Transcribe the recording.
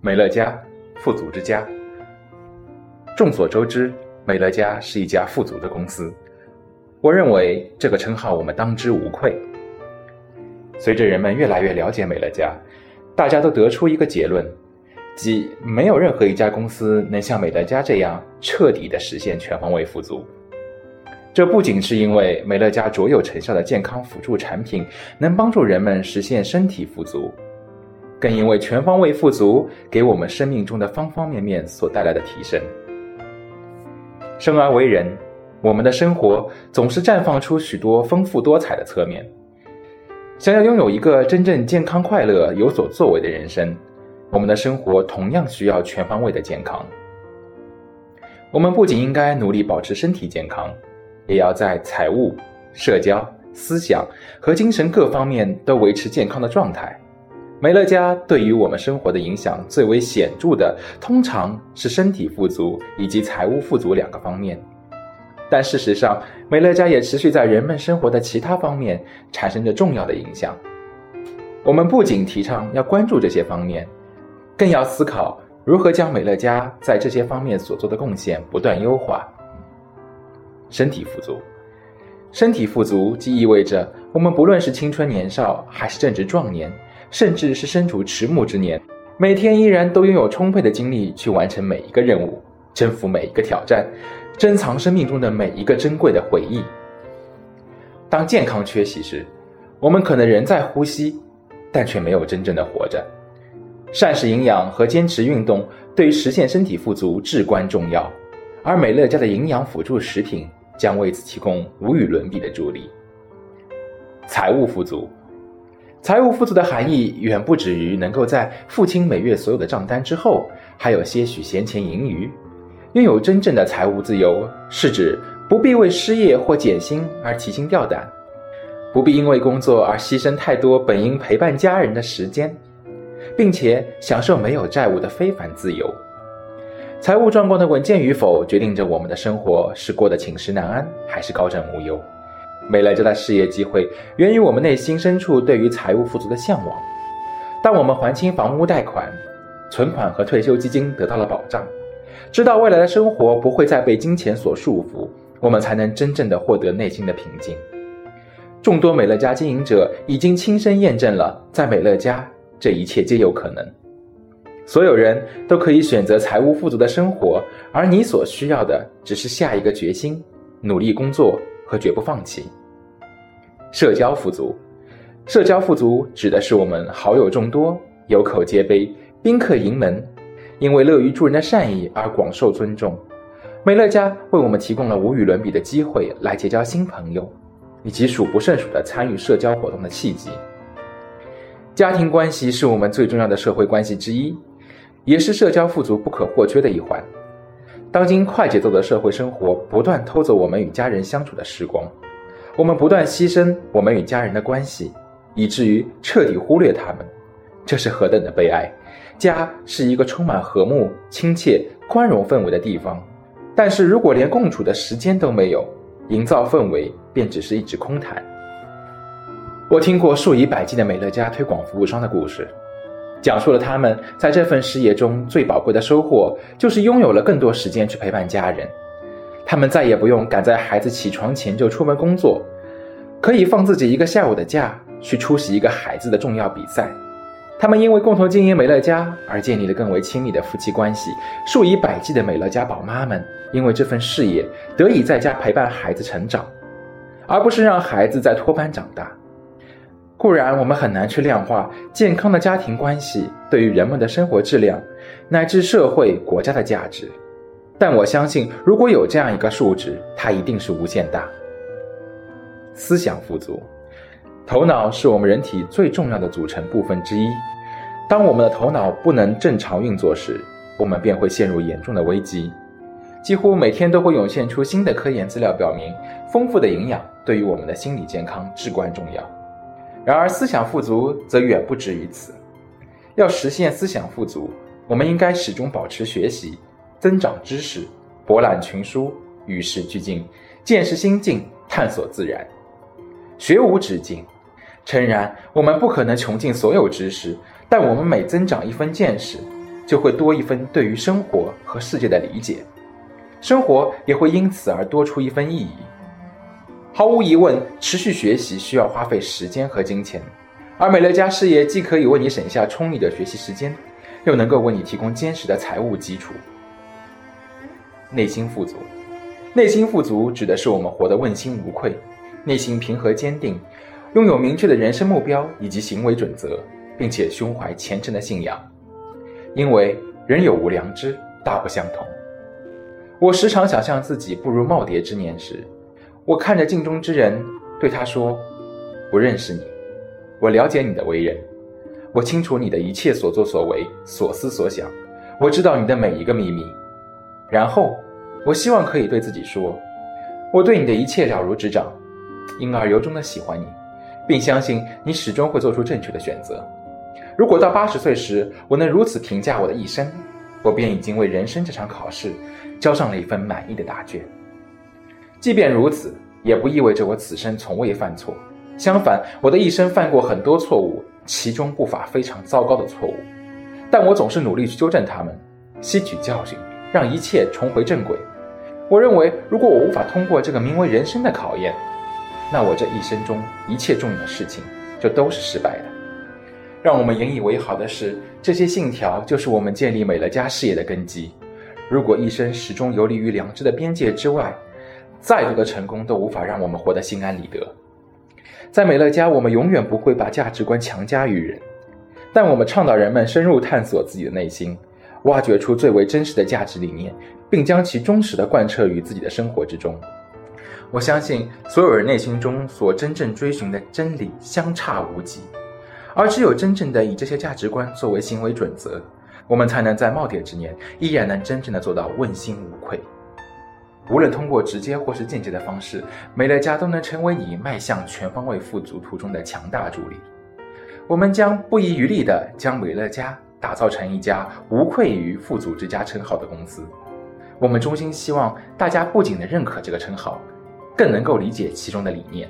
美乐家，富足之家。众所周知，美乐家是一家富足的公司。我认为这个称号我们当之无愧。随着人们越来越了解美乐家，大家都得出一个结论，即没有任何一家公司能像美乐家这样彻底地实现全方位富足。这不仅是因为美乐家卓有成效的健康辅助产品能帮助人们实现身体富足，更因为全方位富足给我们生命中的方方面面所带来的提升。生而为人，我们的生活总是绽放出许多丰富多彩的侧面。想要拥有一个真正健康、快乐、有所作为的人生，我们的生活同样需要全方位的健康。我们不仅应该努力保持身体健康。也要在财务、社交、思想和精神各方面都维持健康的状态。美乐家对于我们生活的影响最为显著的，通常是身体富足以及财务富足两个方面。但事实上，美乐家也持续在人们生活的其他方面产生着重要的影响。我们不仅提倡要关注这些方面，更要思考如何将美乐家在这些方面所做的贡献不断优化。身体富足，身体富足即意味着我们不论是青春年少，还是正值壮年，甚至是身处迟暮之年，每天依然都拥有充沛的精力去完成每一个任务，征服每一个挑战，珍藏生命中的每一个珍贵的回忆。当健康缺席时，我们可能仍在呼吸，但却没有真正的活着。膳食营养和坚持运动对于实现身体富足至关重要，而美乐家的营养辅助食品。将为此提供无与伦比的助力。财务富足，财务富足的含义远不止于能够在付清每月所有的账单之后，还有些许闲钱盈余。拥有真正的财务自由，是指不必为失业或减薪而提心吊胆，不必因为工作而牺牲太多本应陪伴家人的时间，并且享受没有债务的非凡自由。财务状况的稳健与否，决定着我们的生活是过得寝食难安，还是高枕无忧。美乐家的事业机会源于我们内心深处对于财务富足的向往。当我们还清房屋贷款，存款和退休基金得到了保障，知道未来的生活不会再被金钱所束缚，我们才能真正的获得内心的平静。众多美乐家经营者已经亲身验证了，在美乐家，这一切皆有可能。所有人都可以选择财务富足的生活，而你所需要的只是下一个决心，努力工作和绝不放弃。社交富足，社交富足指的是我们好友众多，有口皆碑，宾客盈门，因为乐于助人的善意而广受尊重。美乐家为我们提供了无与伦比的机会来结交新朋友，以及数不胜数的参与社交活动的契机。家庭关系是我们最重要的社会关系之一。也是社交富足不可或缺的一环。当今快节奏的社会生活不断偷走我们与家人相处的时光，我们不断牺牲我们与家人的关系，以至于彻底忽略他们，这是何等的悲哀！家是一个充满和睦、亲切、宽容氛围的地方，但是如果连共处的时间都没有，营造氛围便只是一纸空谈。我听过数以百计的美乐家推广服务商的故事。讲述了他们在这份事业中最宝贵的收获，就是拥有了更多时间去陪伴家人。他们再也不用赶在孩子起床前就出门工作，可以放自己一个下午的假去出席一个孩子的重要比赛。他们因为共同经营美乐家而建立了更为亲密的夫妻关系。数以百计的美乐家宝妈们因为这份事业得以在家陪伴孩子成长，而不是让孩子在托班长大。固然，我们很难去量化健康的家庭关系对于人们的生活质量，乃至社会国家的价值。但我相信，如果有这样一个数值，它一定是无限大。思想富足，头脑是我们人体最重要的组成部分之一。当我们的头脑不能正常运作时，我们便会陷入严重的危机。几乎每天都会涌现出新的科研资料，表明丰富的营养对于我们的心理健康至关重要。然而，思想富足则远不止于此。要实现思想富足，我们应该始终保持学习、增长知识、博览群书、与时俱进、见识心境、探索自然。学无止境，诚然，我们不可能穷尽所有知识，但我们每增长一分见识，就会多一分对于生活和世界的理解，生活也会因此而多出一分意义。毫无疑问，持续学习需要花费时间和金钱，而美乐家事业既可以为你省下充裕的学习时间，又能够为你提供坚实的财务基础。内心富足，内心富足指的是我们活得问心无愧，内心平和坚定，拥有明确的人生目标以及行为准则，并且胸怀虔诚的信仰。因为人有无良知，大不相同。我时常想象自己步入耄耋之年时，我看着镜中之人，对他说：“我认识你，我了解你的为人，我清楚你的一切所作所为、所思所想，我知道你的每一个秘密。”然后，我希望可以对自己说：“我对你的一切了如指掌，因而由衷的喜欢你，并相信你始终会做出正确的选择。如果到八十岁时，我能如此评价我的一生，我便已经为人生这场考试交上了一份满意的答卷。即便如此，也不意味着我此生从未犯错。相反，我的一生犯过很多错误，其中不乏非常糟糕的错误，但我总是努力去纠正他们，吸取教训。”让一切重回正轨。我认为，如果我无法通过这个名为人生的考验，那我这一生中一切重要的事情就都是失败的。让我们引以为豪的是，这些信条就是我们建立美乐家事业的根基。如果一生始终游离于良知的边界之外，再多的成功都无法让我们活得心安理得。在美乐家，我们永远不会把价值观强加于人，但我们倡导人们深入探索自己的内心。挖掘出最为真实的价值理念，并将其忠实的贯彻于自己的生活之中。我相信所有人内心中所真正追寻的真理相差无几，而只有真正的以这些价值观作为行为准则，我们才能在耄耋之年依然能真正的做到问心无愧。无论通过直接或是间接的方式，美乐家都能成为你迈向全方位富足途中的强大助力。我们将不遗余力地将美乐家。打造成一家无愧于“富足之家”称号的公司，我们衷心希望大家不仅能认可这个称号，更能够理解其中的理念。